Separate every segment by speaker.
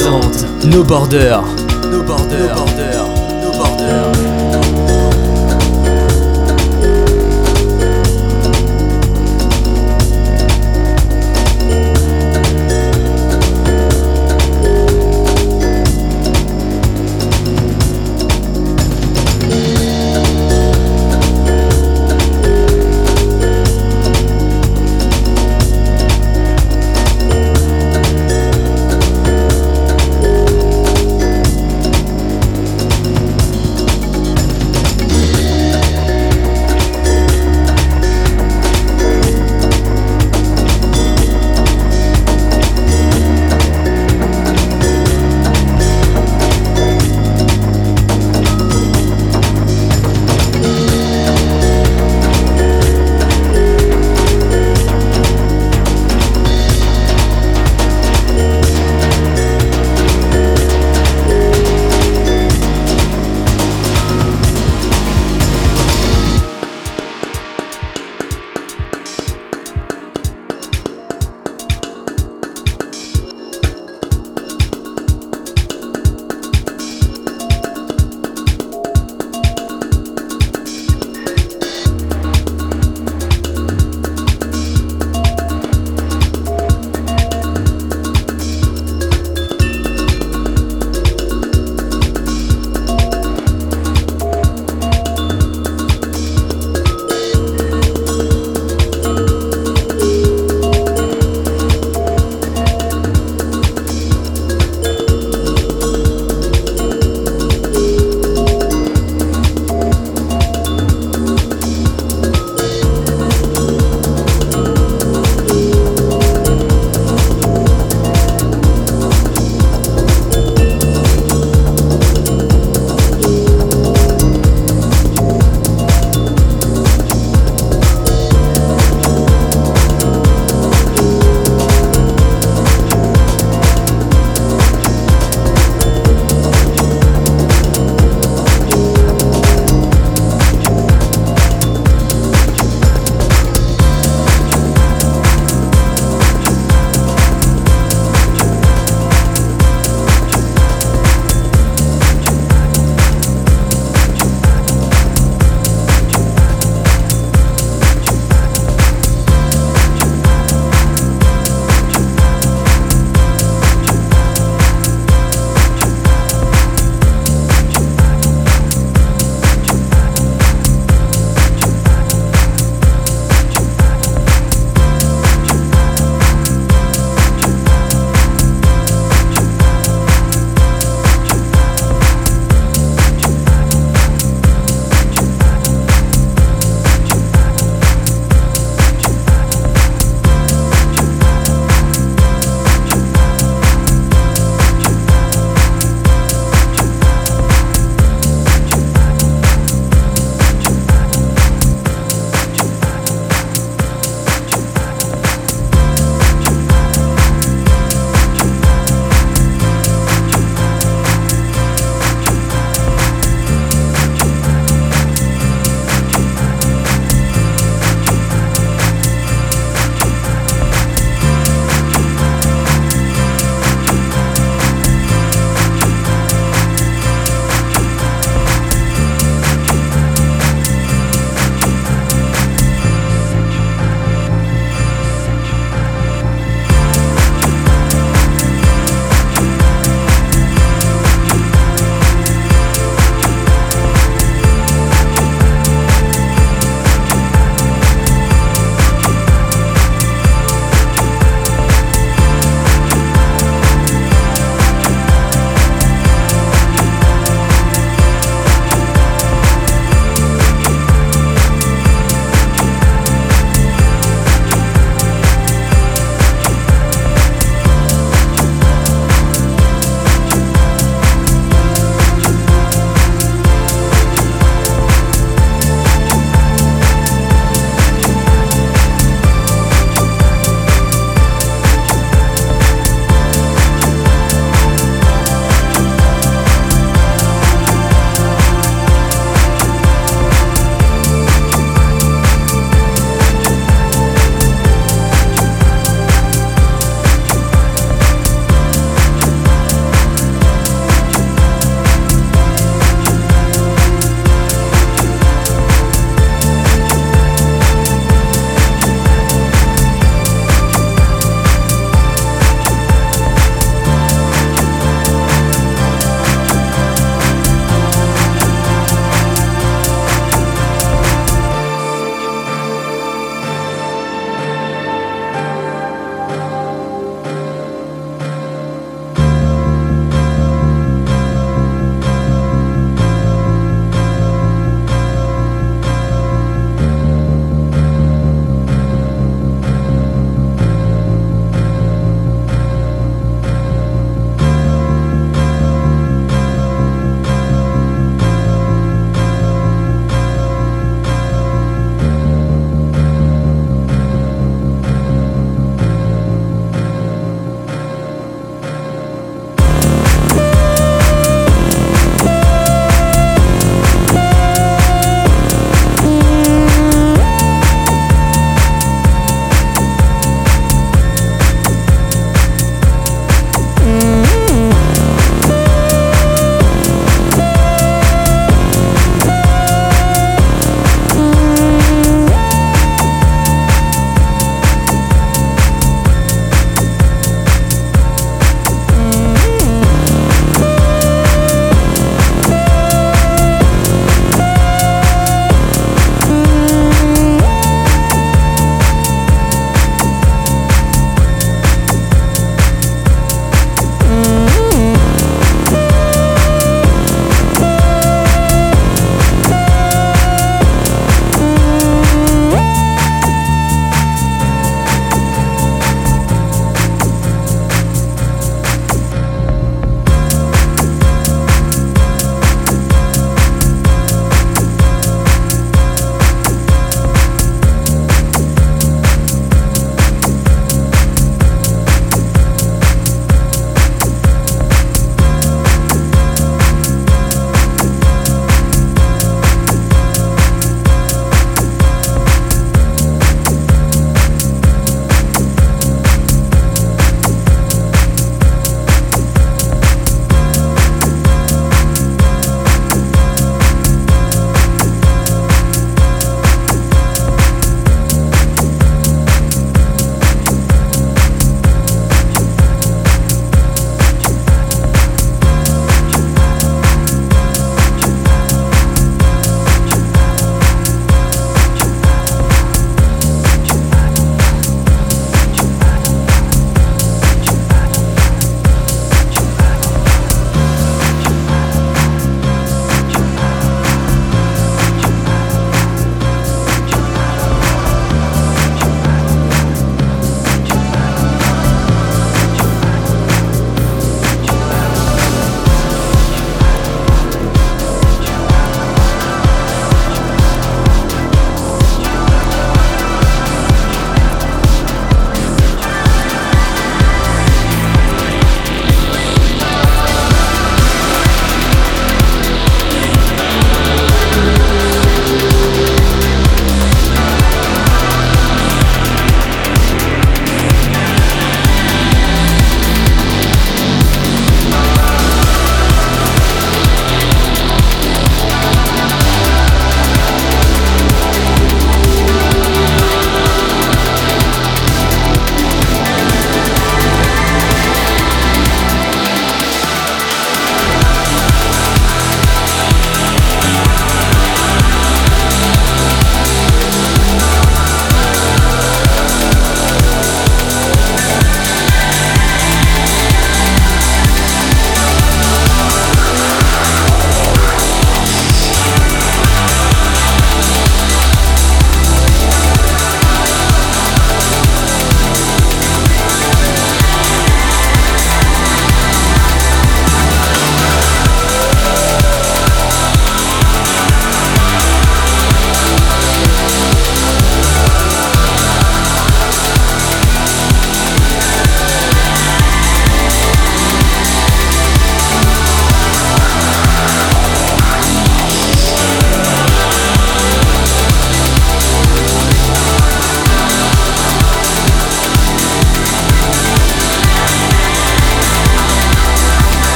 Speaker 1: Defiance
Speaker 2: présente No Border. No Border.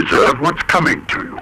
Speaker 1: Deserve what's coming to you.